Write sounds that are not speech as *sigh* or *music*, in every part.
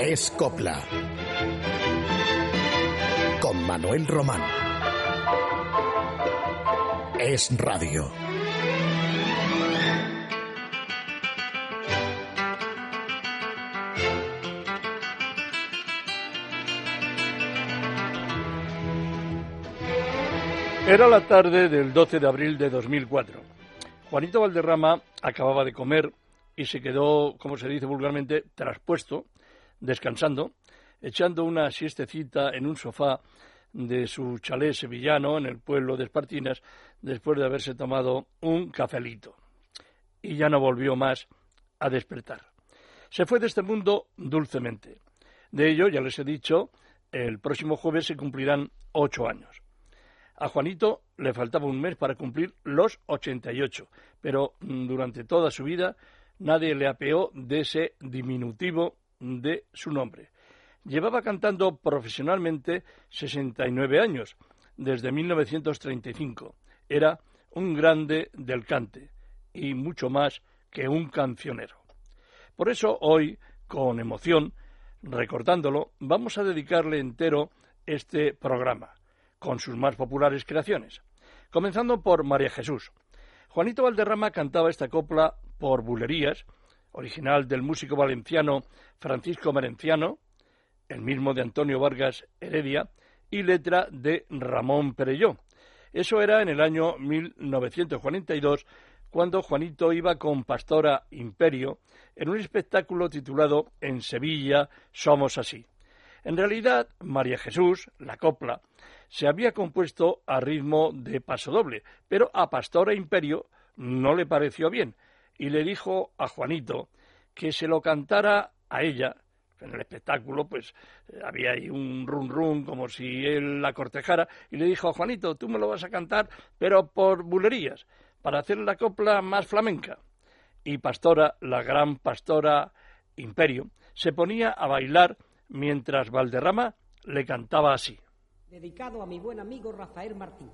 Es Copla. Con Manuel Román. Es Radio. Era la tarde del 12 de abril de 2004. Juanito Valderrama acababa de comer y se quedó, como se dice vulgarmente, traspuesto, descansando, echando una siestecita en un sofá de su chalet sevillano en el pueblo de Espartinas después de haberse tomado un cafelito. Y ya no volvió más a despertar. Se fue de este mundo dulcemente. De ello, ya les he dicho, el próximo jueves se cumplirán ocho años. A Juanito le faltaba un mes para cumplir los 88, pero mm, durante toda su vida nadie le apeó de ese diminutivo de su nombre. Llevaba cantando profesionalmente 69 años, desde 1935. Era un grande del cante y mucho más que un cancionero. Por eso hoy, con emoción, recordándolo, vamos a dedicarle entero este programa con sus más populares creaciones. Comenzando por María Jesús. Juanito Valderrama cantaba esta copla por bulerías, original del músico valenciano Francisco Merenciano, el mismo de Antonio Vargas Heredia, y letra de Ramón Perelló. Eso era en el año 1942, cuando Juanito iba con Pastora Imperio en un espectáculo titulado En Sevilla somos así. En realidad, María Jesús, la copla, se había compuesto a ritmo de pasodoble, pero a Pastora Imperio no le pareció bien y le dijo a Juanito que se lo cantara a ella. En el espectáculo, pues había ahí un run run como si él la cortejara y le dijo a Juanito, tú me lo vas a cantar, pero por bulerías, para hacer la copla más flamenca. Y Pastora, la gran Pastora Imperio, se ponía a bailar mientras Valderrama le cantaba así dedicado a mi buen amigo Rafael Martín.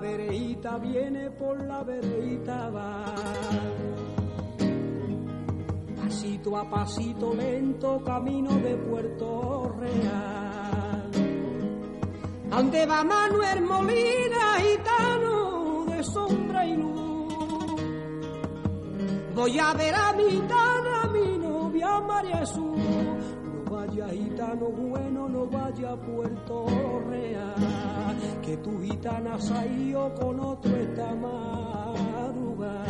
Vereita viene, por la vereita va. Pasito a pasito lento, camino de Puerto Real. ¿Dónde va Manuel Molina, gitano de sombra y luz? Voy a ver a mi gitana, mi novia María Jesús. Gitano bueno, no vaya a Puerto Real que tu gitana ido con otro esta madrugada.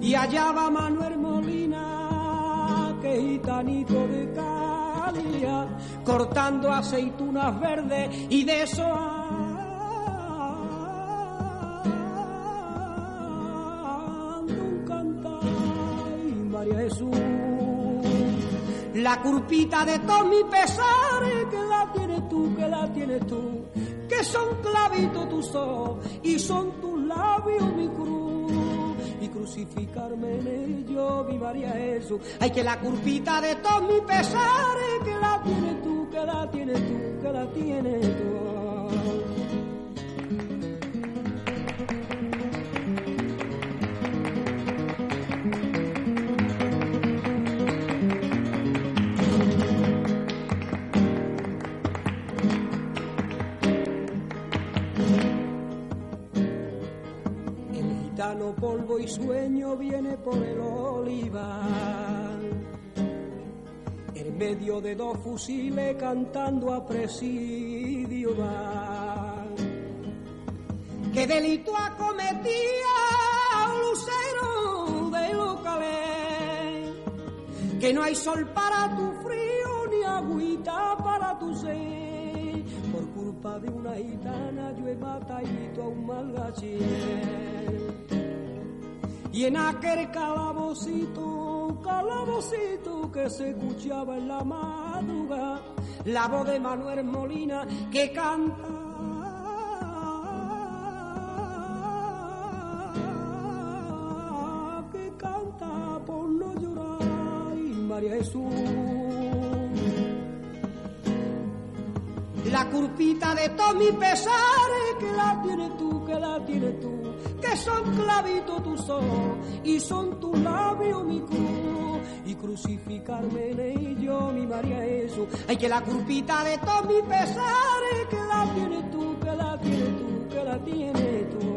Y allá va Manuel Molina, que gitanito de Calía, cortando aceitunas verdes y de eso Jesús la culpita de todos mis pesares, que la tienes tú, que la tienes tú, que son clavitos tus ojos y son tus labios mi cruz. Y crucificarme en ellos, mi María Jesús. Ay, que la culpita de todos mis pesares, que la tienes tú, que la tienes tú, que la tienes tú. Polvo y sueño viene por el olivar. En medio de dos fusiles cantando a presidio va. ¿Qué delito acometía un lucero de locales? Que no hay sol para tu frío ni agüita para tu sed. Por culpa de una gitana yo he matado a un malgachín y en aquel calabocito calabocito que se escuchaba en la madrugada, la voz de Manuel Molina que canta. que canta por no llorar y María Jesús la curpita de todos mis pesares, que la tienes tú, que la tienes tú, que son clavitos tus ojos y son tus labios mi cruz. Y crucificarme en ello, mi María Jesús. Ay, que la curpita de todos mis pesares, que la tienes tú, que la tienes tú, que la tienes tú.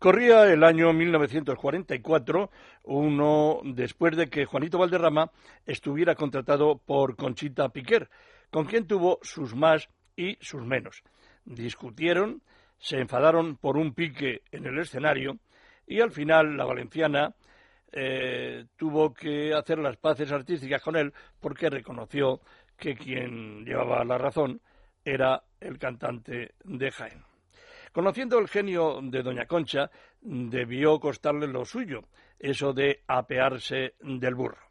Corría el año 1944, uno después de que Juanito Valderrama estuviera contratado por Conchita Piquer, con quien tuvo sus más y sus menos. Discutieron, se enfadaron por un pique en el escenario y al final la valenciana eh, tuvo que hacer las paces artísticas con él porque reconoció que quien llevaba la razón era el cantante de Jaén. Conociendo el genio de Doña Concha, debió costarle lo suyo, eso de apearse del burro.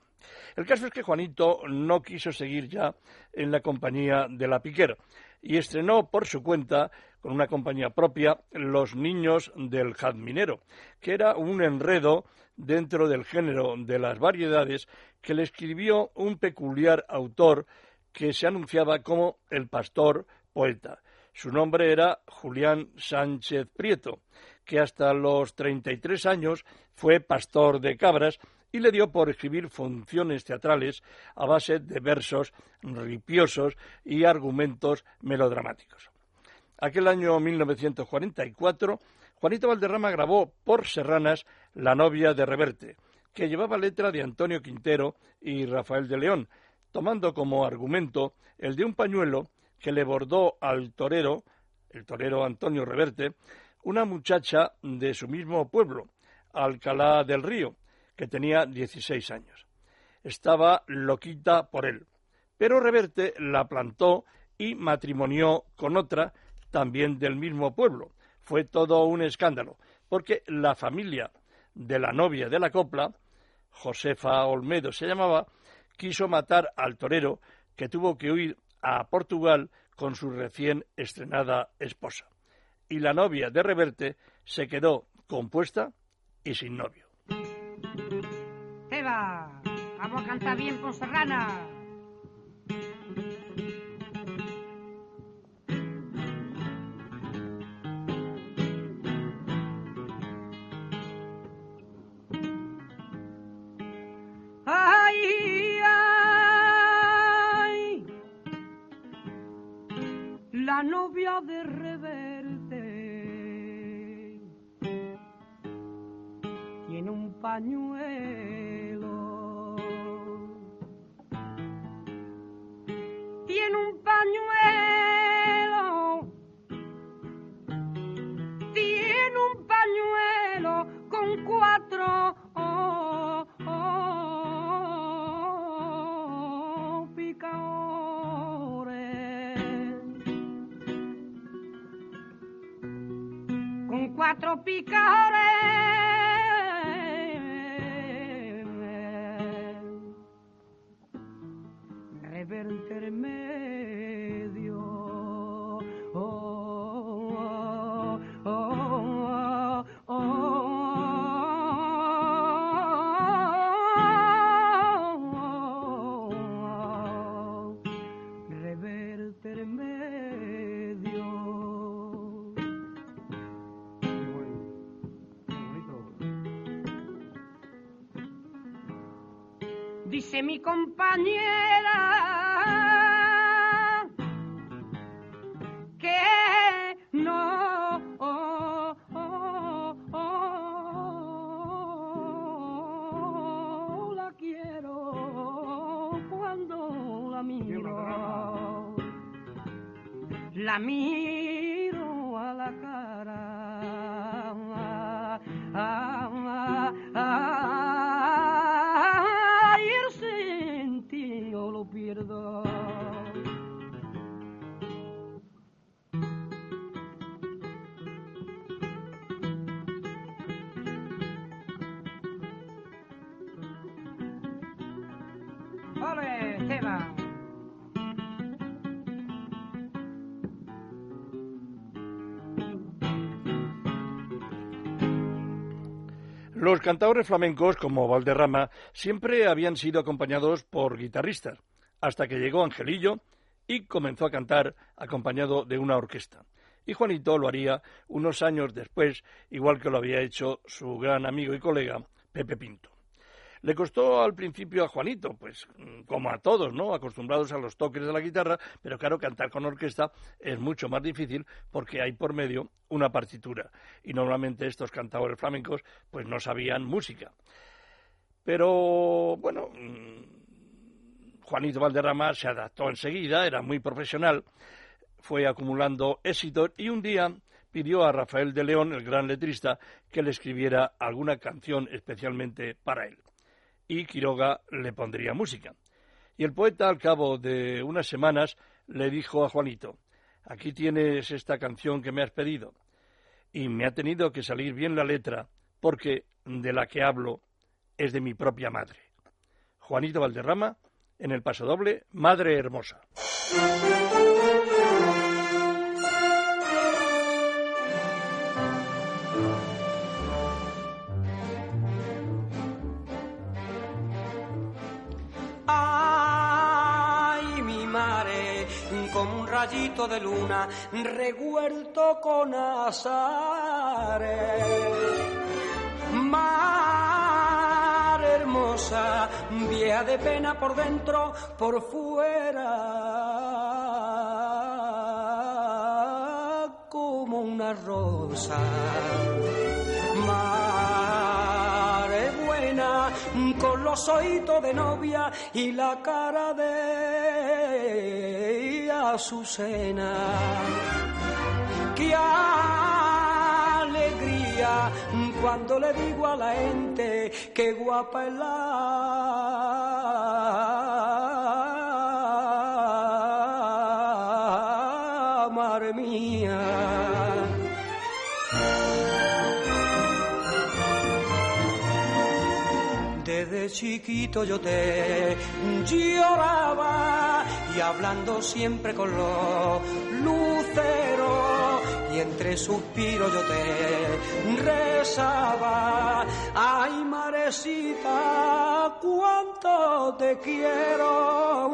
El caso es que Juanito no quiso seguir ya en la compañía de la Piquer y estrenó por su cuenta, con una compañía propia, Los Niños del Jazminero, que era un enredo dentro del género de las variedades que le escribió un peculiar autor que se anunciaba como el pastor poeta. Su nombre era Julián Sánchez Prieto, que hasta los 33 años fue pastor de cabras y le dio por escribir funciones teatrales a base de versos ripiosos y argumentos melodramáticos. Aquel año 1944, Juanito Valderrama grabó por Serranas La novia de Reverte, que llevaba letra de Antonio Quintero y Rafael de León, tomando como argumento el de un pañuelo que le bordó al torero, el torero Antonio Reverte, una muchacha de su mismo pueblo, Alcalá del Río, que tenía 16 años. Estaba loquita por él, pero Reverte la plantó y matrimonió con otra también del mismo pueblo. Fue todo un escándalo, porque la familia de la novia de la copla, Josefa Olmedo se llamaba, quiso matar al torero que tuvo que huir a Portugal con su recién estrenada esposa. Y la novia de Reverte se quedó compuesta y sin novio. Vamos a cantar bien con Serrana. la novia de Reverte tiene un pañuelo. Tiene un pañuelo. Tiene un pañuelo con cuatro cuatro picadores dice mi compañera cantadores flamencos, como Valderrama, siempre habían sido acompañados por guitarristas, hasta que llegó Angelillo y comenzó a cantar acompañado de una orquesta. Y Juanito lo haría unos años después, igual que lo había hecho su gran amigo y colega Pepe Pinto. Le costó al principio a Juanito, pues como a todos, ¿no? Acostumbrados a los toques de la guitarra, pero claro, cantar con orquesta es mucho más difícil porque hay por medio una partitura. Y normalmente estos cantadores flamencos pues no sabían música. Pero bueno, mm, Juanito Valderrama se adaptó enseguida, era muy profesional, fue acumulando éxitos y un día pidió a Rafael de León, el gran letrista, que le escribiera alguna canción especialmente para él y Quiroga le pondría música. Y el poeta, al cabo de unas semanas, le dijo a Juanito, aquí tienes esta canción que me has pedido. Y me ha tenido que salir bien la letra, porque de la que hablo es de mi propia madre. Juanito Valderrama, en el paso doble, Madre Hermosa. Rayito de luna revuelto con azares. Mar hermosa, vieja de pena por dentro, por fuera, como una rosa. Mar buena, con los ojitos de novia y la cara de Azucena. Qué alegría cuando le digo a la gente que guapa es la madre mía. Desde chiquito yo te lloraba y hablando siempre con los luceros y entre suspiros yo te rezaba. Ay, marecita, cuánto te quiero.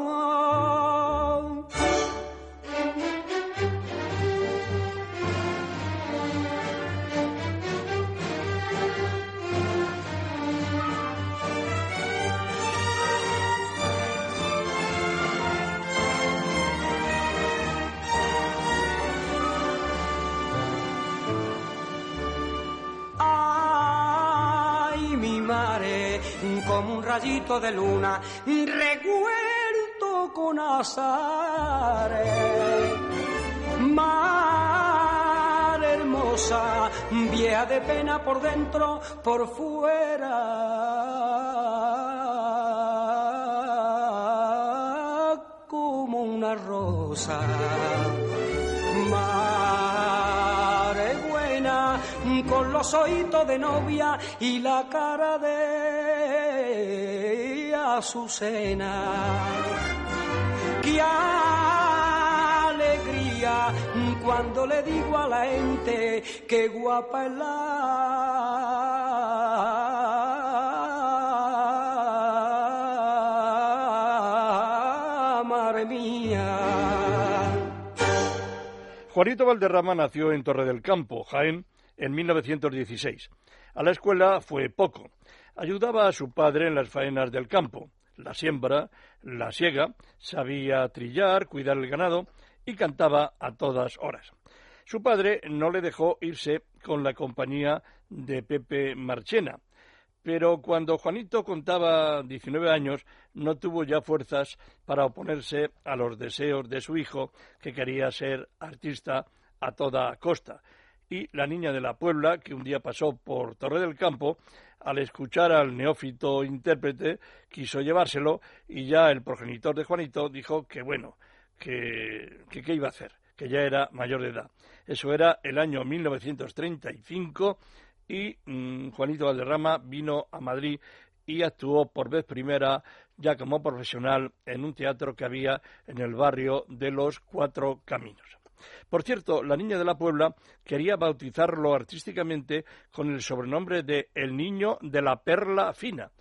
Como un rayito de luna recuerdo con azares. Mar hermosa, vieja de pena por dentro, por fuera. Como una rosa. Mar buena, con los ojitos de novia y la cara de Azucena. Qué alegría cuando le digo a la gente que guapa es la madre mía. Juanito Valderrama nació en Torre del Campo, Jaén, en 1916. A la escuela fue poco. Ayudaba a su padre en las faenas del campo, la siembra, la siega, sabía trillar, cuidar el ganado y cantaba a todas horas. Su padre no le dejó irse con la compañía de Pepe Marchena, pero cuando Juanito contaba 19 años no tuvo ya fuerzas para oponerse a los deseos de su hijo, que quería ser artista a toda costa. Y la niña de la Puebla, que un día pasó por Torre del Campo, al escuchar al neófito intérprete, quiso llevárselo y ya el progenitor de Juanito dijo que bueno, que qué iba a hacer, que ya era mayor de edad. Eso era el año 1935 y mm, Juanito Valderrama vino a Madrid y actuó por vez primera ya como profesional en un teatro que había en el barrio de los Cuatro Caminos. Por cierto, la niña de la Puebla quería bautizarlo artísticamente con el sobrenombre de El Niño de la Perla Fina.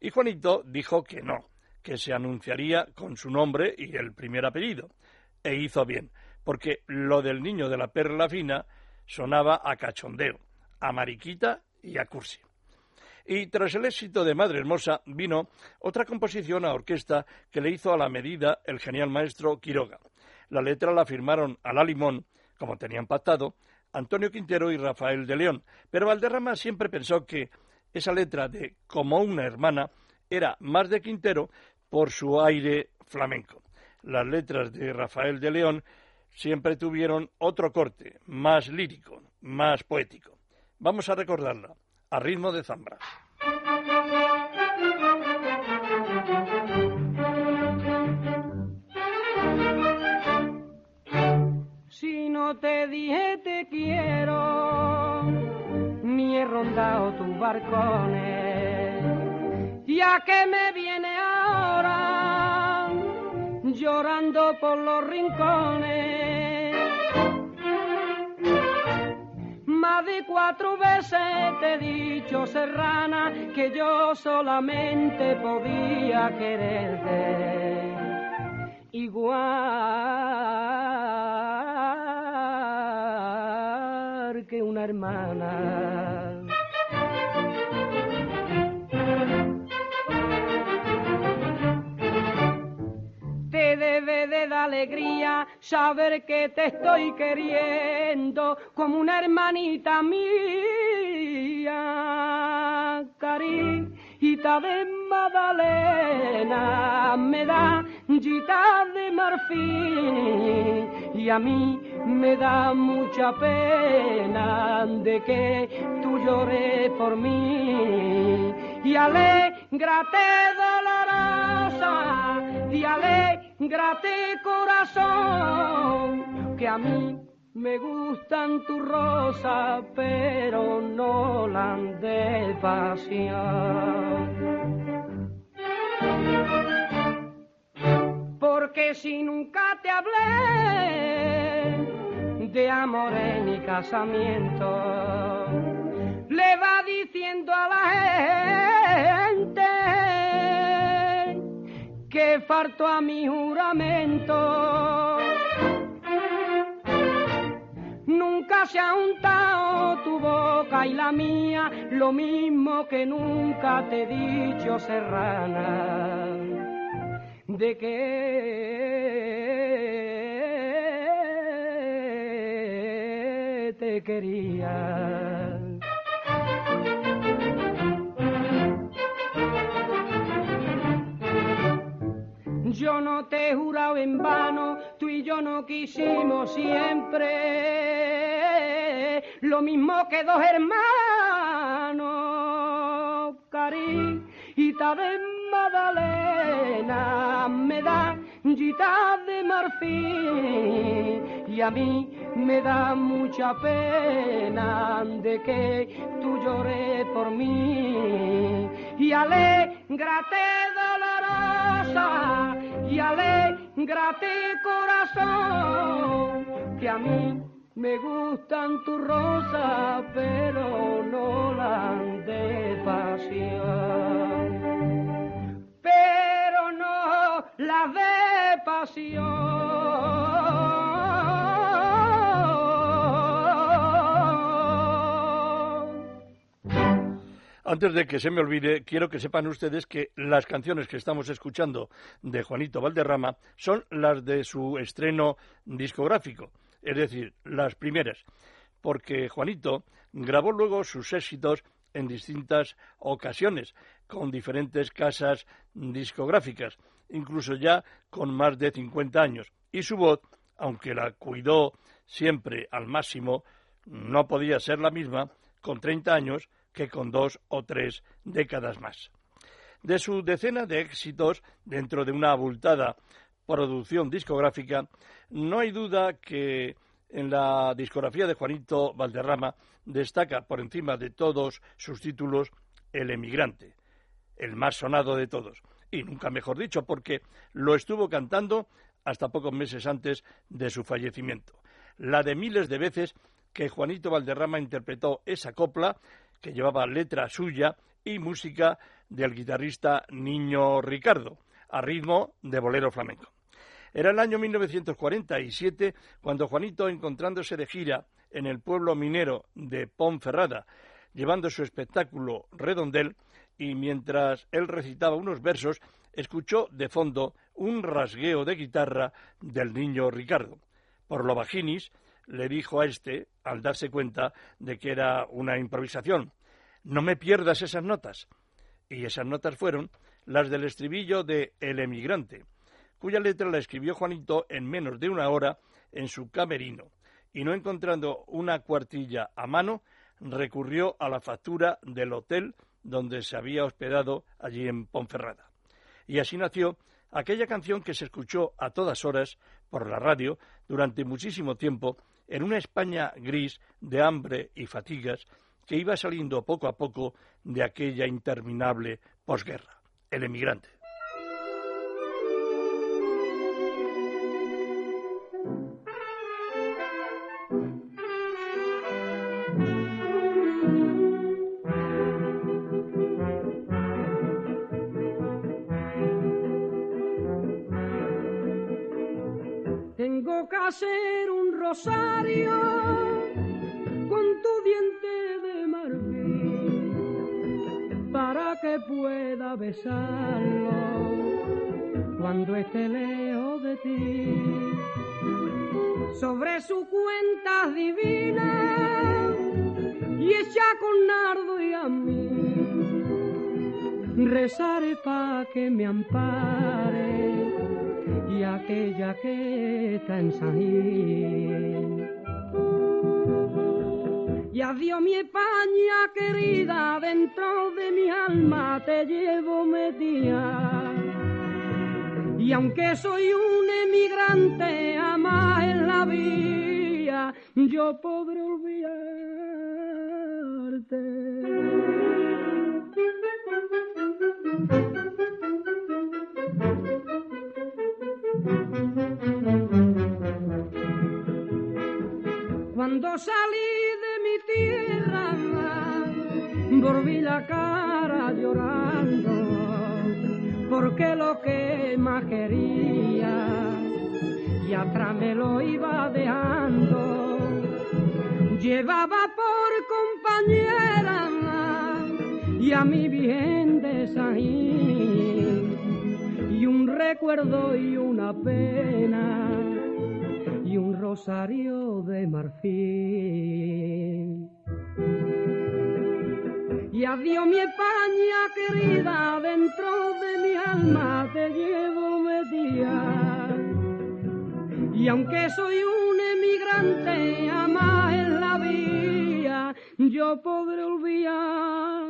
Y Juanito dijo que no, que se anunciaría con su nombre y el primer apellido. E hizo bien, porque lo del Niño de la Perla Fina sonaba a cachondeo, a mariquita y a cursi. Y tras el éxito de Madre Hermosa vino otra composición a orquesta que le hizo a la medida el genial maestro Quiroga. La letra la firmaron a la limón, como tenían pactado, Antonio Quintero y Rafael de León, pero Valderrama siempre pensó que esa letra de Como una hermana era más de Quintero por su aire flamenco. Las letras de Rafael de León siempre tuvieron otro corte, más lírico, más poético. Vamos a recordarla, a ritmo de zambra. Te dije te quiero, ni he rondado tus barcones, ya que me viene ahora llorando por los rincones. Más de cuatro veces te he dicho, serrana, que yo solamente podía quererte. Igual que hermana. Te debe de dar alegría saber que te estoy queriendo como una hermanita mía, carita de Magdalena, me da gita de marfil y a mí me da mucha pena de que tú llores por mí. Y alégrate dolorosa y alégrate corazón que a mí me gustan tus rosas pero no la de pasión porque si nunca te hablé de amor en mi casamiento, le va diciendo a la gente que faltó a mi juramento. Nunca se ha untado tu boca y la mía, lo mismo que nunca te he dicho, serrana de que te quería. Yo no te he en vano, tú y yo no quisimos siempre lo mismo que dos hermanos, carita de Magdalena me da gita de marfil y a mí me da mucha pena de que tú llores por mí. Y alégrate dolorosa y alégrate corazón que a mí me gustan tus rosas pero no las de pasión la de pasión. Antes de que se me olvide, quiero que sepan ustedes que las canciones que estamos escuchando de Juanito Valderrama son las de su estreno discográfico, es decir, las primeras, porque Juanito grabó luego sus éxitos en distintas ocasiones, con diferentes casas discográficas, incluso ya con más de 50 años. Y su voz, aunque la cuidó siempre al máximo, no podía ser la misma con 30 años que con dos o tres décadas más. De su decena de éxitos dentro de una abultada producción discográfica, no hay duda que en la discografía de Juanito Valderrama destaca por encima de todos sus títulos El emigrante. el más sonado de todos. Y nunca mejor dicho, porque lo estuvo cantando hasta pocos meses antes de su fallecimiento. La de miles de veces que Juanito Valderrama interpretó esa copla, que llevaba letra suya y música del guitarrista Niño Ricardo, a ritmo de bolero flamenco. Era el año 1947 cuando Juanito, encontrándose de gira en el pueblo minero de Ponferrada, llevando su espectáculo Redondel, y mientras él recitaba unos versos, escuchó de fondo un rasgueo de guitarra del niño Ricardo. Por lo bajinis, le dijo a este, al darse cuenta de que era una improvisación, no me pierdas esas notas. Y esas notas fueron las del estribillo de El emigrante, cuya letra la escribió Juanito en menos de una hora en su camerino, y no encontrando una cuartilla a mano, recurrió a la factura del hotel donde se había hospedado allí en Ponferrada. Y así nació aquella canción que se escuchó a todas horas por la radio durante muchísimo tiempo en una España gris de hambre y fatigas que iba saliendo poco a poco de aquella interminable posguerra, el emigrante. Rosario con tu diente de marfil para que pueda besarlo cuando esté lejos de ti. Sobre su cuenta divina y echa con nardo y a mí rezaré pa' que me ampare aquella que está en. Y adiós mi España querida, dentro de mi alma te llevo metida. Y aunque soy un emigrante, ama en la vía, yo podré olvidarte. Cuando salí de mi tierra, volví la cara llorando, porque lo que más quería y atrás me lo iba dejando. Llevaba por compañera y a mi bien de un recuerdo y una pena y un rosario de marfil. Y adiós mi España querida, dentro de mi alma te llevo metida. Y aunque soy un emigrante, ama en la vía, yo podré olvidarte.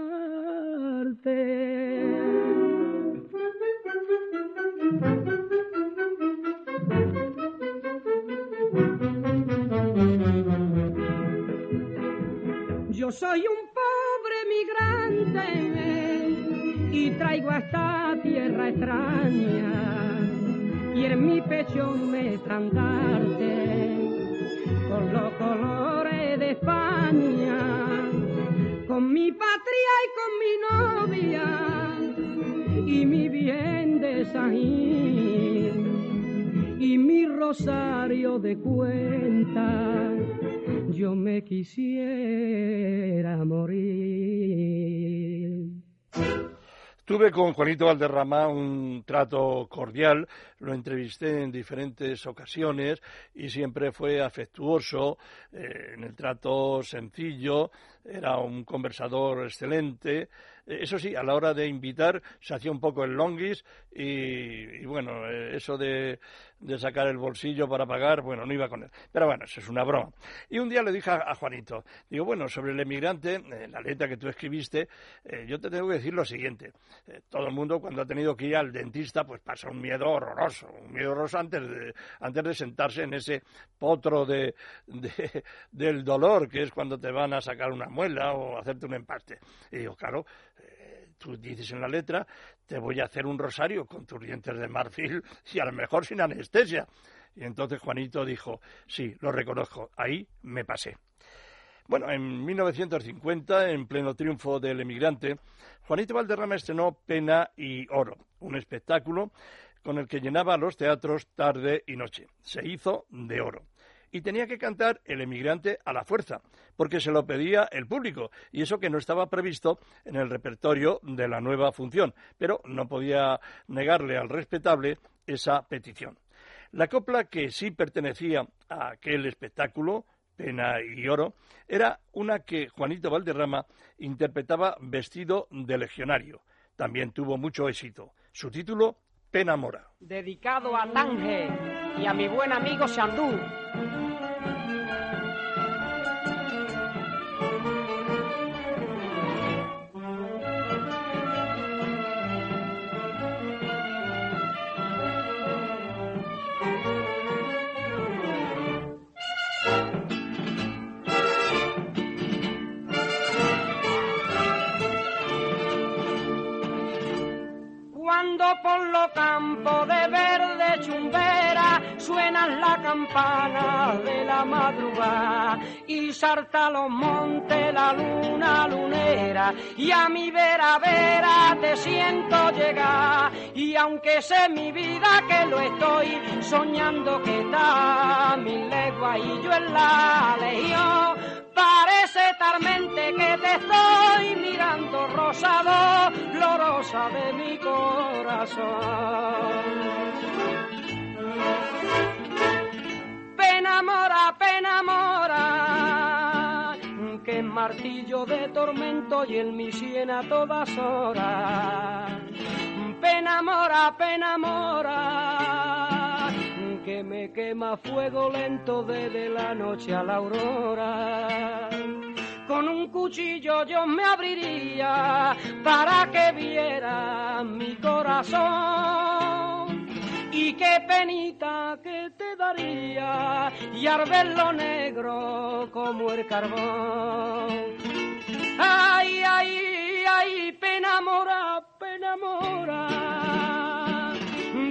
Yo soy un pobre migrante y traigo a esta tierra extraña y en mi pecho me estandarte con los colores de España, con mi patria y con mi novia y mi bien de y mi rosario de cuenta yo me quisiera morir. Tuve con Juanito Valderrama un trato cordial, lo entrevisté en diferentes ocasiones y siempre fue afectuoso, eh, en el trato sencillo, era un conversador excelente. Eh, eso sí, a la hora de invitar se hacía un poco el longis y, y bueno, eh, eso de, sacar el bolsillo para pagar, bueno, no iba con él. Pero bueno, eso es una broma. Y un día le dije a, Juanito, digo, bueno, sobre el emigrante, la letra que tú escribiste, eh, yo te tengo que decir lo siguiente. Todo el mundo cuando ha tenido que ir al dentista, pues pasa un miedo horroroso, un miedo horroroso antes de, antes de sentarse en ese potro de, de, del dolor, que es cuando te van a sacar una muela o hacerte un empaste. Y digo, claro, tú dices en la letra, te voy a hacer un rosario con tus dientes de marfil *laughs* y a lo mejor sin anestesia. Y entonces Juanito dijo, sí, lo reconozco, ahí me pasé. Bueno, en 1950, en pleno triunfo del emigrante, Juanito Valderrama estrenó Pena y Oro, un espectáculo con el que llenaba los teatros tarde y noche. Se hizo de oro. Y tenía que cantar el emigrante a la fuerza, porque se lo pedía el público, y eso que no estaba previsto en el repertorio de la nueva función, pero no podía negarle al respetable esa petición. La copla que sí pertenecía a aquel espectáculo, Pena y Oro, era una que Juanito Valderrama interpretaba vestido de legionario. También tuvo mucho éxito. Su título, Pena Mora. Dedicado a Tange y a mi buen amigo Sandú. Suenan la campana de la madrugada y salta los montes la luna lunera y a mi vera vera te siento llegar y aunque sé mi vida que lo estoy soñando que está mi legua y yo en la legión Parece tarmente que te estoy mirando rosado, rosa de mi corazón. Pena mora, pena mora, que martillo de tormento y el mi a todas horas. Pena mora, pena que me quema fuego lento desde la noche a la aurora. Con un cuchillo yo me abriría para que viera mi corazón. Y qué penita que te daría y lo negro como el carbón. Ay, ay, ay, pena mora, pena mora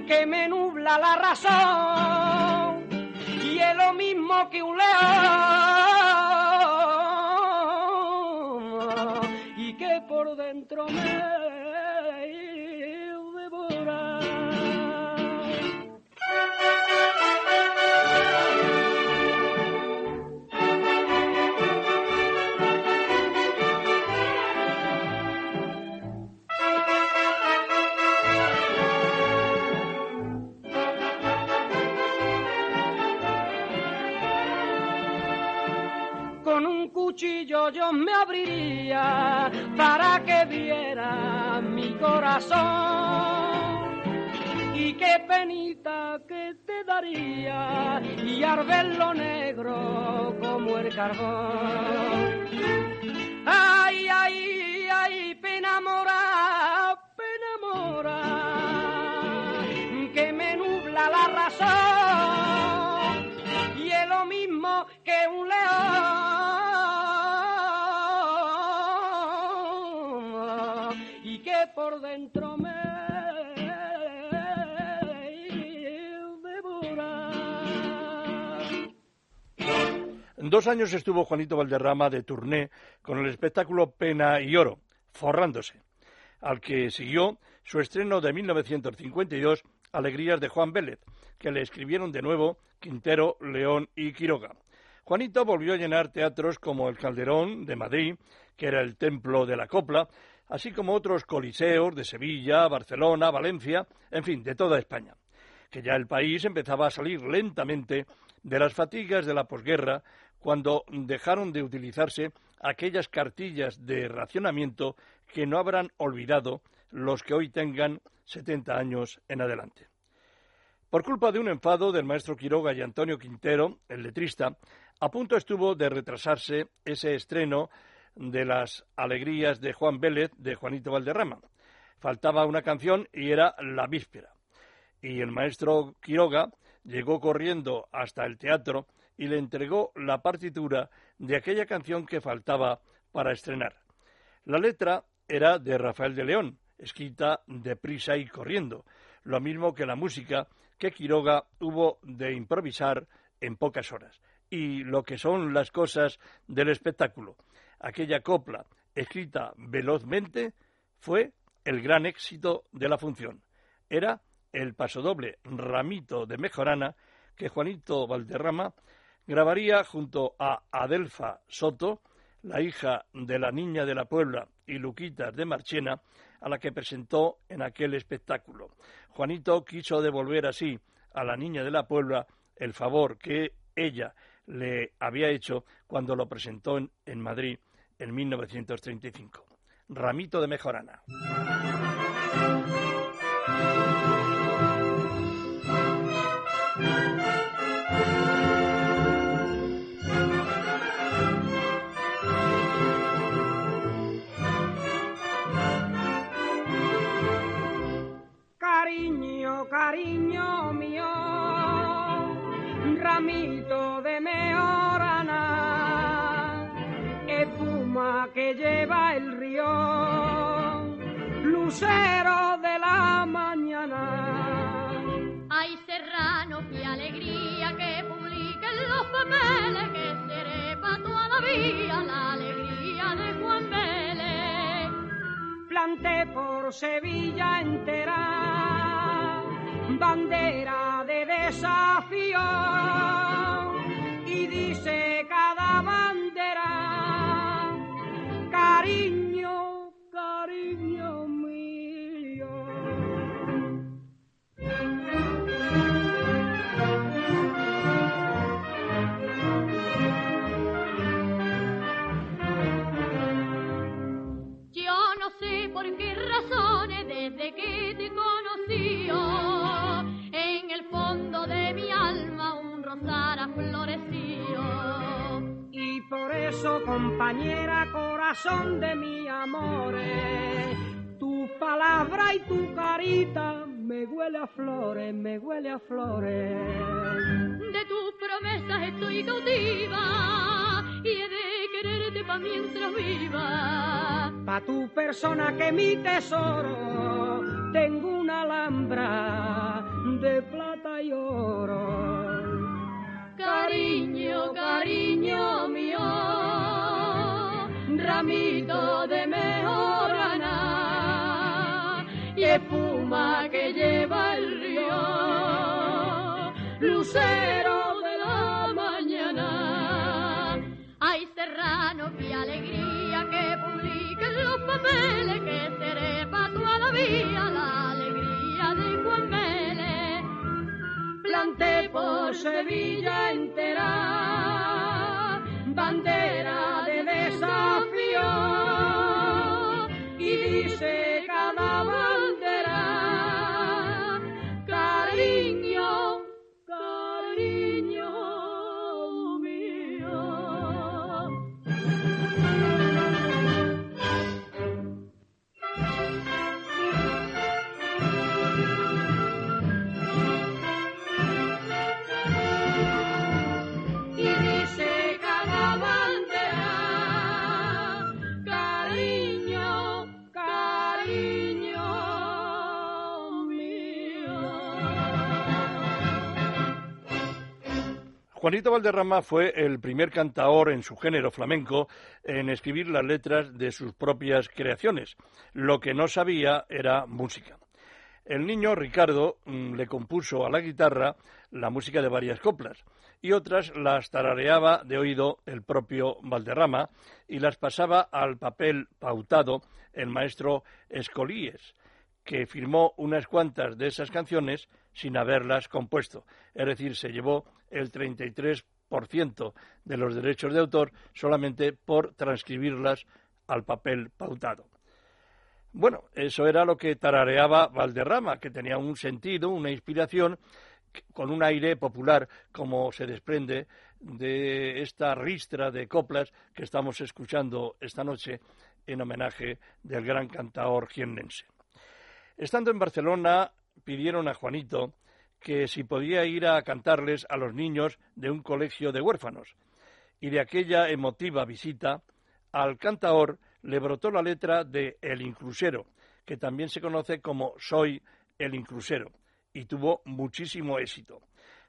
que me nubla la razón y es lo mismo que un león y que por dentro me abriría para que viera mi corazón. Y qué penita que te daría y al lo negro como el carbón. Ay, ay, ay, pena mora, Dos años estuvo Juanito Valderrama de turné con el espectáculo Pena y Oro, forrándose, al que siguió su estreno de 1952, Alegrías de Juan Vélez, que le escribieron de nuevo Quintero, León y Quiroga. Juanito volvió a llenar teatros como el Calderón de Madrid, que era el templo de la copla, así como otros coliseos de Sevilla, Barcelona, Valencia, en fin, de toda España, que ya el país empezaba a salir lentamente de las fatigas de la posguerra cuando dejaron de utilizarse aquellas cartillas de racionamiento que no habrán olvidado los que hoy tengan 70 años en adelante. Por culpa de un enfado del maestro Quiroga y Antonio Quintero, el letrista, a punto estuvo de retrasarse ese estreno de las alegrías de Juan Vélez de Juanito Valderrama. Faltaba una canción y era La Víspera. Y el maestro Quiroga llegó corriendo hasta el teatro y le entregó la partitura de aquella canción que faltaba para estrenar. La letra era de Rafael de León, escrita deprisa y corriendo, lo mismo que la música que Quiroga hubo de improvisar en pocas horas. Y lo que son las cosas del espectáculo. Aquella copla, escrita velozmente, fue el gran éxito de la función. Era el pasodoble Ramito de Mejorana que Juanito Valderrama grabaría junto a Adelfa Soto, la hija de la niña de la Puebla y Luquitas de Marchena, a la que presentó en aquel espectáculo. Juanito quiso devolver así a la niña de la Puebla el favor que ella le había hecho cuando lo presentó en, en Madrid en 1935. Ramito de Mejorana. Lucero de la mañana. Ay, serrano, qué alegría que publiquen los papeles, que seré para toda la vida la alegría de Juan Vélez. Planté por Sevilla entera, bandera de desafío, corazón de mi amor, tu palabra y tu carita me huele a flores, me huele a flores. De tus promesas estoy cautiva y he de quererte pa' mientras viva. Pa' tu persona que mi tesoro, tengo una alhambra de plata y oro. Cariño, cariño mío, ramito de mejorana y espuma que lleva el río, lucero de la mañana. Ay, serrano, qué alegría que publiquen los papeles, que seré pa' toda la alegría de Juan Vélez planté por Sevilla entera, bandera dice Juanito Valderrama fue el primer cantaor en su género flamenco en escribir las letras de sus propias creaciones. Lo que no sabía era música. El niño Ricardo mm, le compuso a la guitarra la música de varias coplas y otras las tarareaba de oído el propio Valderrama y las pasaba al papel pautado el maestro Escolíes, que firmó unas cuantas de esas canciones sin haberlas compuesto. Es decir, se llevó el 33% de los derechos de autor solamente por transcribirlas al papel pautado. Bueno, eso era lo que tarareaba Valderrama, que tenía un sentido, una inspiración, con un aire popular, como se desprende de esta ristra de coplas que estamos escuchando esta noche en homenaje del gran cantaor jiennense. Estando en Barcelona, pidieron a Juanito que si podía ir a cantarles a los niños de un colegio de huérfanos. Y de aquella emotiva visita, al cantaor le brotó la letra de El Inclusero, que también se conoce como Soy el Inclusero, y tuvo muchísimo éxito.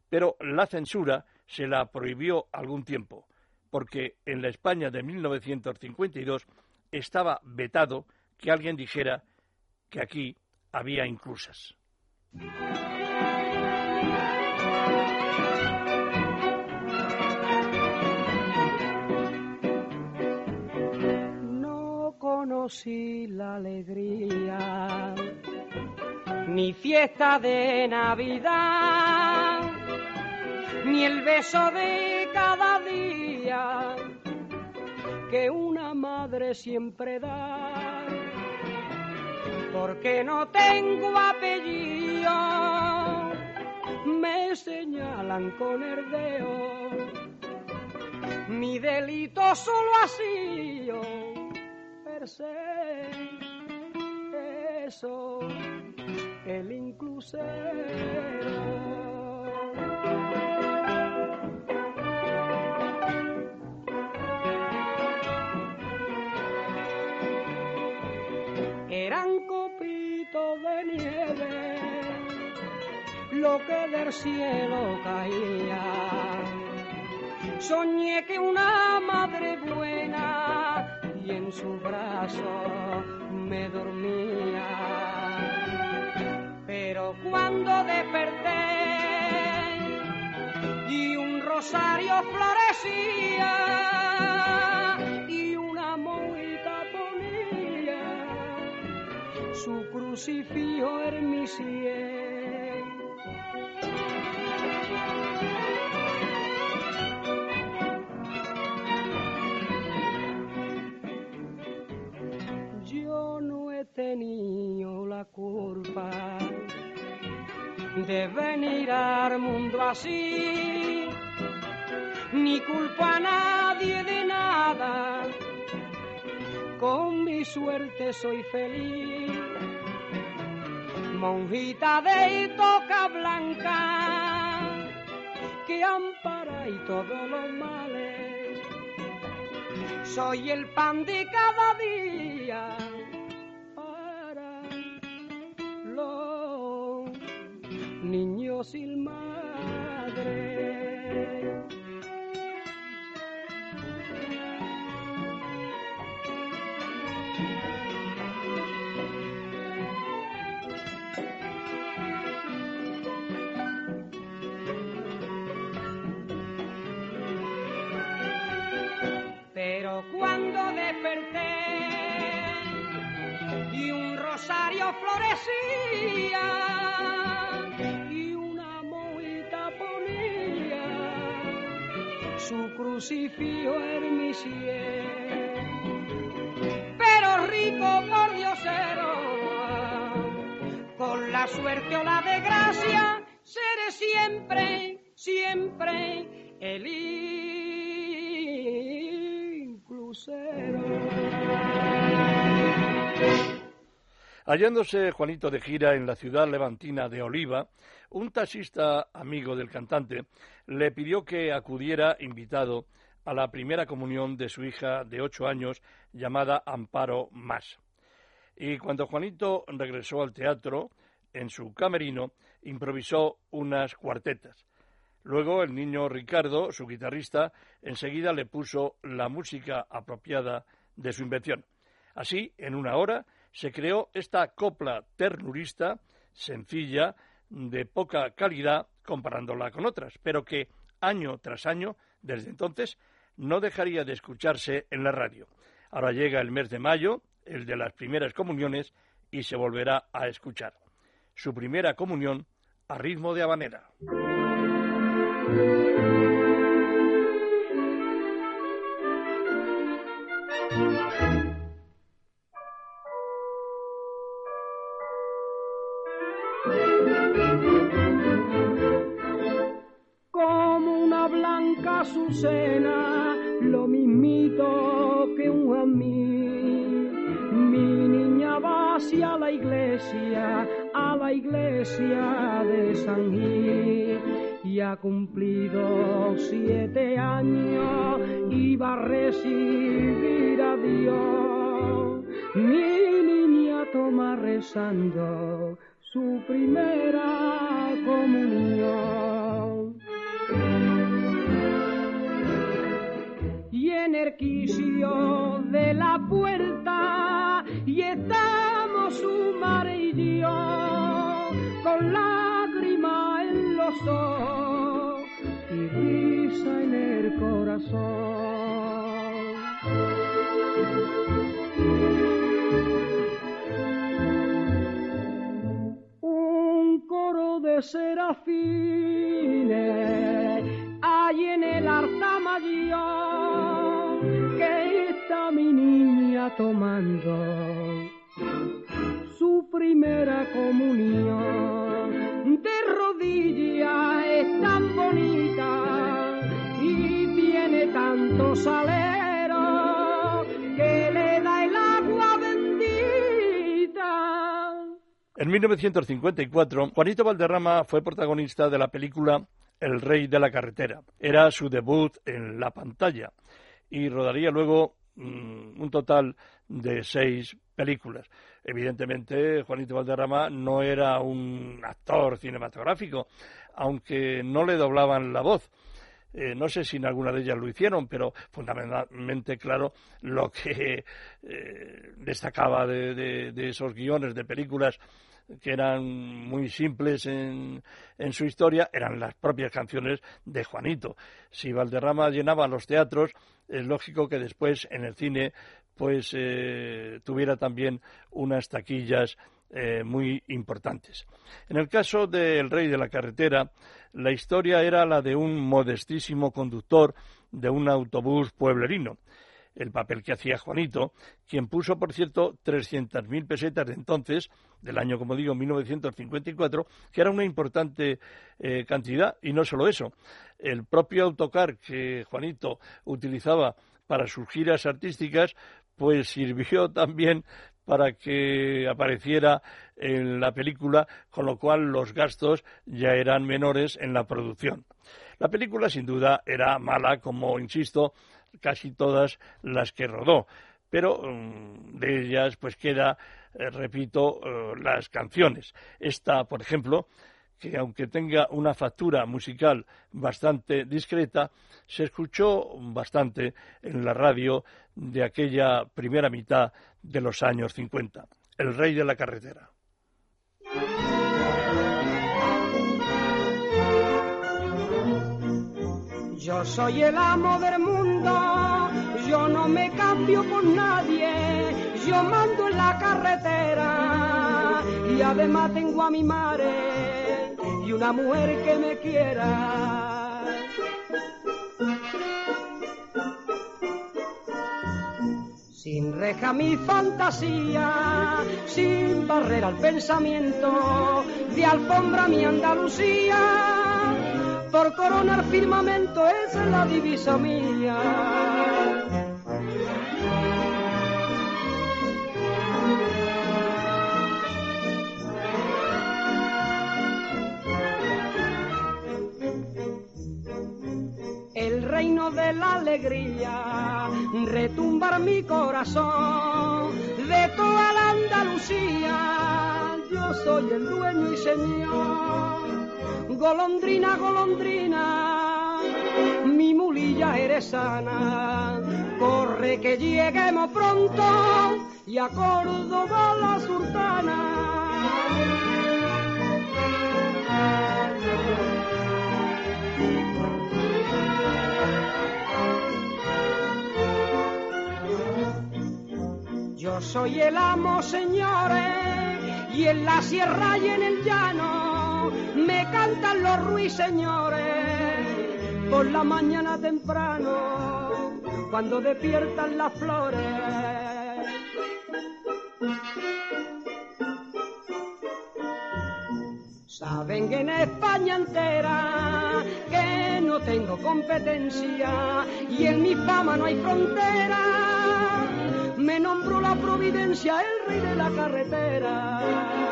Pero la censura se la prohibió algún tiempo, porque en la España de 1952 estaba vetado que alguien dijera que aquí había inclusas. No conocí la alegría, ni fiesta de Navidad, ni el beso de cada día que una madre siempre da. Porque no tengo apellido, me señalan con el dedo. Mi delito solo ha sido per se, eso, el inclusero. Que del cielo caía. Soñé que una madre buena y en su brazo me dormía. Pero cuando desperté y un rosario florecía y una moita ponía su crucifijo en mi sien. Culpa de venir al mundo así, ni culpa a nadie de nada con mi suerte soy feliz. Monjita de toca blanca, que ampara y todos los males. Soy el pan de cada día niños sin crucifijo en mi sien. Pero rico por diosero, con la suerte o la desgracia, seré siempre, siempre el Hallándose Juanito de gira en la ciudad levantina de Oliva, un taxista amigo del cantante le pidió que acudiera invitado a la primera comunión de su hija de ocho años llamada Amparo Más. Y cuando Juanito regresó al teatro, en su camerino, improvisó unas cuartetas. Luego el niño Ricardo, su guitarrista, enseguida le puso la música apropiada de su invención. Así, en una hora, se creó esta copla ternurista, sencilla, de poca calidad comparándola con otras, pero que año tras año, desde entonces, no dejaría de escucharse en la radio. Ahora llega el mes de mayo, el de las primeras comuniones, y se volverá a escuchar. Su primera comunión a ritmo de habanera. A la iglesia de San Gil, y ha cumplido siete años y va a recibir a Dios. mi niña toma rezando su primera comunión. Y en el quicio de la puerta y estamos su madre y yo con lágrima en los ojos y risa en el corazón. Un coro de serafines hay en el altar mayor que está mi niña tomando su primera comunión. De rodillas es tan bonita y tiene tanto salero que le da el agua bendita. En 1954, Juanito Valderrama fue protagonista de la película El Rey de la Carretera. Era su debut en la pantalla y rodaría luego mm, un total de seis películas. Evidentemente, Juanito Valderrama no era un actor cinematográfico, aunque no le doblaban la voz. Eh, no sé si en alguna de ellas lo hicieron, pero fundamentalmente, claro, lo que eh, destacaba de, de- esos guiones de películas que eran muy simples en, en su historia, eran las propias canciones de Juanito. Si Valderrama llenaba los teatros, es lógico que después en el cine pues eh, tuviera también unas taquillas eh, muy importantes. En el caso del Rey de la Carretera, la historia era la de un modestísimo conductor de un autobús pueblerino el papel que hacía Juanito, quien puso, por cierto, 300.000 pesetas de entonces, del año, como digo, 1954, que era una importante eh, cantidad, y no solo eso, el propio autocar que Juanito utilizaba para sus giras artísticas, pues sirvió *laughs* también para que apareciera en la película, con lo cual los gastos ya eran menores en la producción. La película, sin duda, era mala, como insisto, casi todas las que rodó, pero mm, de ellas pues queda, eh, repito, eh, las canciones. Esta, por ejemplo, que aunque tenga una factura musical bastante discreta, se escuchó bastante en la radio de aquella primera mitad de los años 50. El rey de la carretera. Yo soy el amo del mundo, yo no me cambio con nadie, yo mando en la carretera y además tengo a mi madre y una mujer que me quiera. Sin reja mi fantasía, sin barrera al pensamiento, de alfombra mi Andalucía, por coronar firmamento es la divisa mía. Retumbar mi corazón, de toda la Andalucía, yo soy el dueño y señor. Golondrina, golondrina, mi mulilla eres sana, corre que lleguemos pronto y a Córdoba la sultana. Soy el amo, señores, y en la sierra y en el llano me cantan los ruiseñores por la mañana temprano cuando despiertan las flores. Saben que en España entera que no tengo competencia y en mi fama no hay frontera. Me nombro la providencia, el rey de la carretera.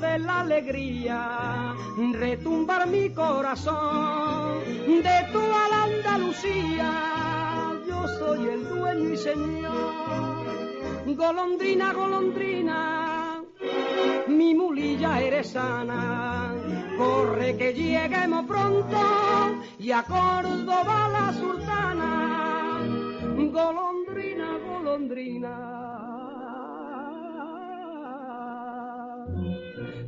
de la alegría, retumbar mi corazón de toda la Andalucía. Yo soy el dueño y señor, golondrina, golondrina, mi mulilla eres sana. Corre que lleguemos pronto y a Córdoba la sultana. Golondrina, golondrina.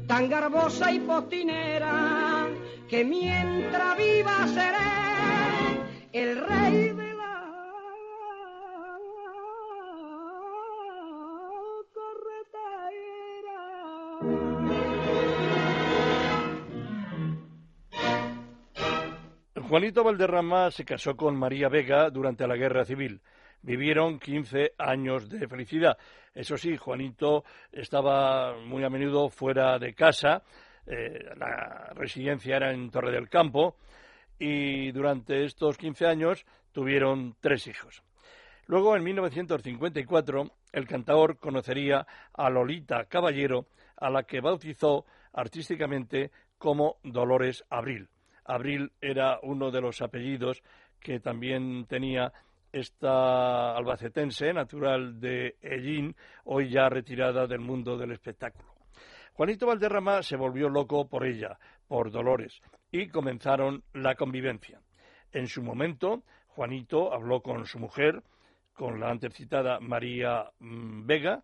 tan garbosa y postinera, que mientras viva seré el rey de Juanito Valderrama se casó con María Vega durante la Guerra Civil. Vivieron 15 años de felicidad. Eso sí, Juanito estaba muy a menudo fuera de casa, eh, la residencia era en Torre del Campo y durante estos 15 años tuvieron tres hijos. Luego, en 1954, el cantador conocería a Lolita Caballero, a la que bautizó artísticamente como Dolores Abril. Abril era uno de los apellidos que también tenía esta albacetense, natural de Ellín, hoy ya retirada del mundo del espectáculo. Juanito Valderrama se volvió loco por ella, por Dolores, y comenzaron la convivencia. En su momento, Juanito habló con su mujer, con la antes citada María mm, Vega,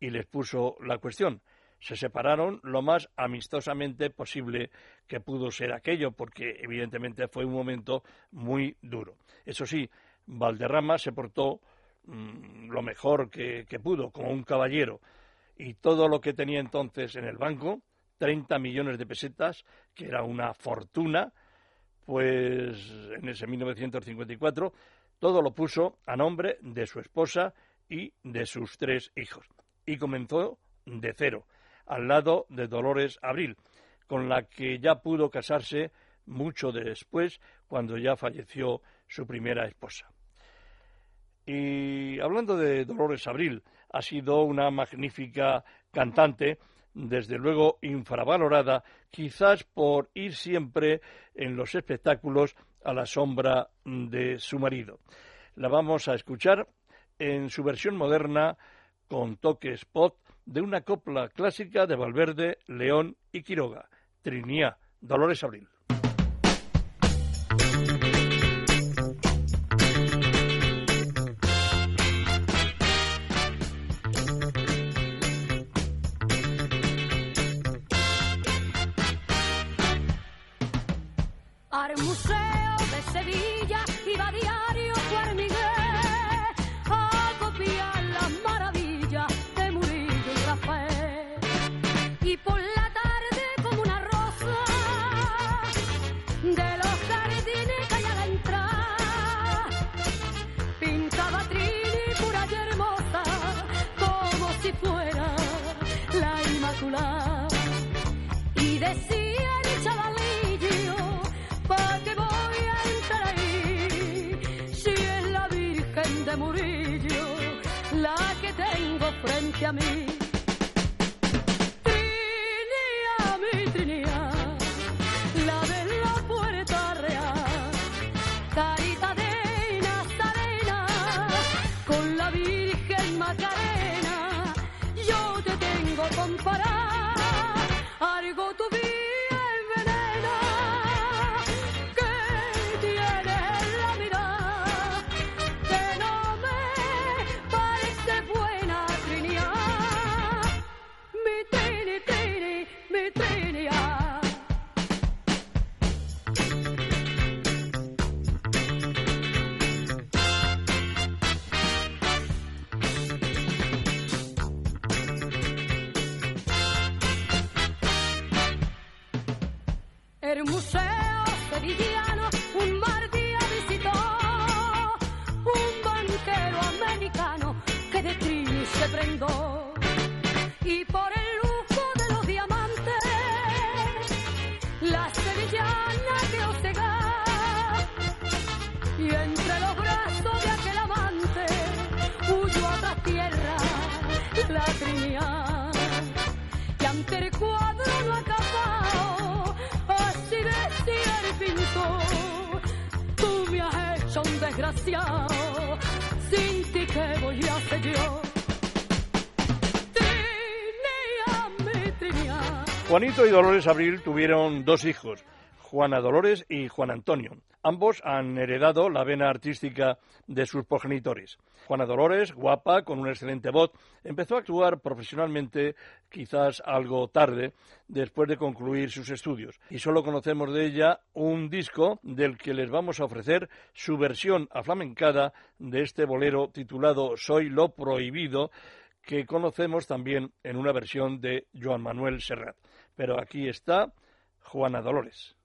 y les puso la cuestión. Se separaron lo más amistosamente posible que pudo ser aquello, porque evidentemente fue un momento muy duro. Eso sí, Valderrama se portó mmm, lo mejor que, que, pudo, como un caballero, y todo lo que tenía entonces en el banco, 30 millones de pesetas, que era una fortuna, pues en ese 1954, todo lo puso a nombre de su esposa y de sus tres hijos. Y comenzó de cero, al lado de Dolores Abril, con la que ya pudo casarse mucho después, cuando ya falleció su primera esposa. Y hablando de Dolores Abril, ha sido una magnífica cantante, desde luego infravalorada, quizás por ir siempre en los espectáculos a la sombra de su marido. La vamos a escuchar en su versión moderna con toque spot de una copla clásica de Valverde, León y Quiroga, Trinidad, Dolores Abril. Frente a mí. Juanito y Dolores Abril tuvieron dos hijos, Juana Dolores y Juan Antonio. Ambos han heredado la vena artística de sus progenitores. Juana Dolores, guapa, con una excelente voz, empezó a actuar profesionalmente quizás algo tarde, después de concluir sus estudios. Y solo conocemos de ella un disco del que les vamos a ofrecer su versión aflamencada de este bolero titulado Soy lo prohibido, que conocemos también en una versión de Joan Manuel Serrat. Pero aquí está Juana Dolores.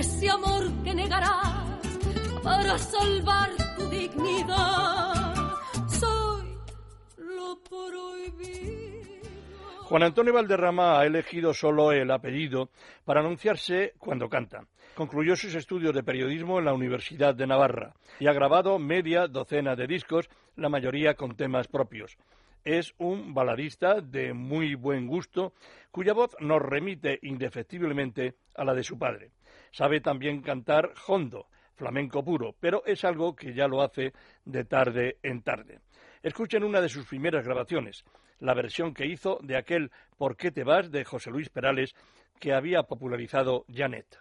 Ese amor que negarás para salvar tu dignidad. Soy lo prohibido. Juan Antonio Valderrama ha elegido solo el apellido para anunciarse cuando canta. Concluyó sus estudios de periodismo en la Universidad de Navarra y ha grabado media docena de discos, la mayoría con temas propios. Es un baladista de muy buen gusto, cuya voz nos remite indefectiblemente a la de su padre. Sabe también cantar hondo, flamenco puro, pero es algo que ya lo hace de tarde en tarde. Escuchen una de sus primeras grabaciones, la versión que hizo de aquel ¿Por qué te vas? de José Luis Perales que había popularizado Janet.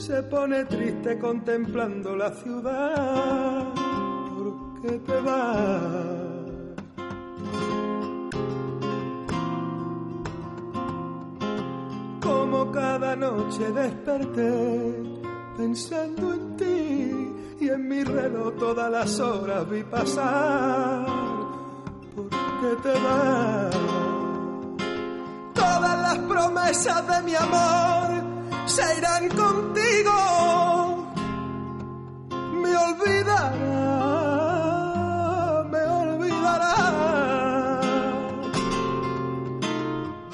Se pone triste contemplando la ciudad. ¿Por qué te vas? Como cada noche desperté pensando en ti y en mi reloj todas las horas vi pasar. ¿Por qué te vas? Todas las promesas de mi amor se irán contigo. Me olvidará, me olvidará.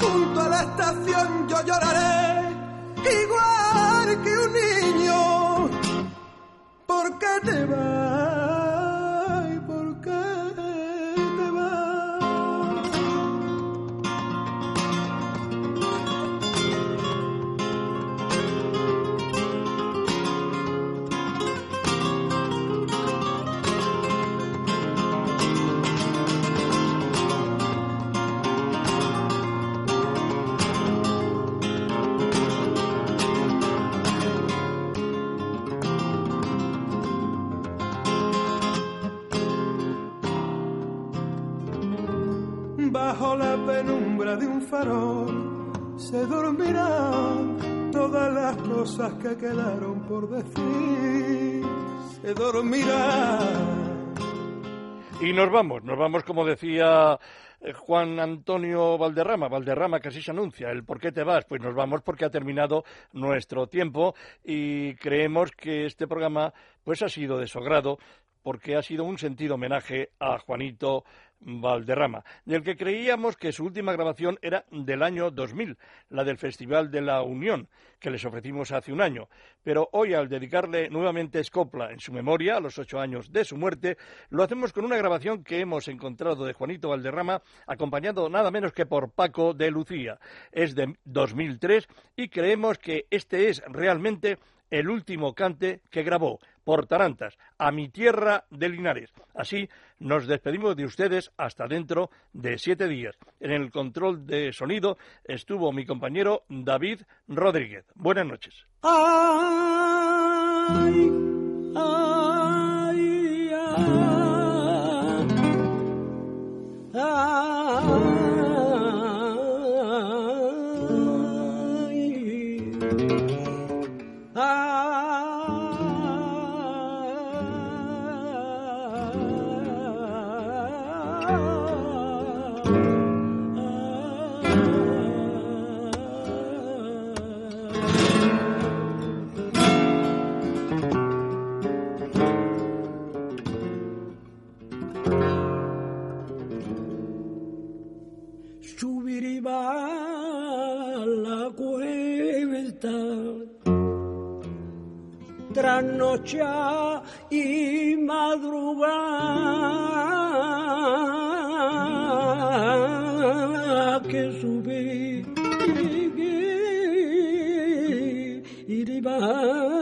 Junto a la estación yo lloraré, se dormirán todas las cosas que quedaron por decir. Se dormirán. Y nos vamos, nos vamos como decía eh, Juan Antonio Valderrama, Valderrama que así se anuncia, el por qué te vas, pues nos vamos porque ha terminado nuestro tiempo y creemos que este programa pues ha sido de su porque ha sido un sentido homenaje a Juanito Valderrama, del que creíamos que su última grabación era del año 2000, la del Festival de la Unión, que les ofrecimos hace un año. Pero hoy, al dedicarle nuevamente Escopla en su memoria, a los ocho años de su muerte, lo hacemos con una grabación que hemos encontrado de Juanito Valderrama, acompañado nada menos que por Paco de Lucía. Es de 2003 y creemos que este es realmente el último cante que grabó por Tarantas, a mi tierra de Linares. Así nos despedimos de ustedes hasta dentro de siete días. En el control de sonido estuvo mi compañero David Rodríguez. Buenas noches. Ay, ay, Subir trasnochar y madrugar que subí y va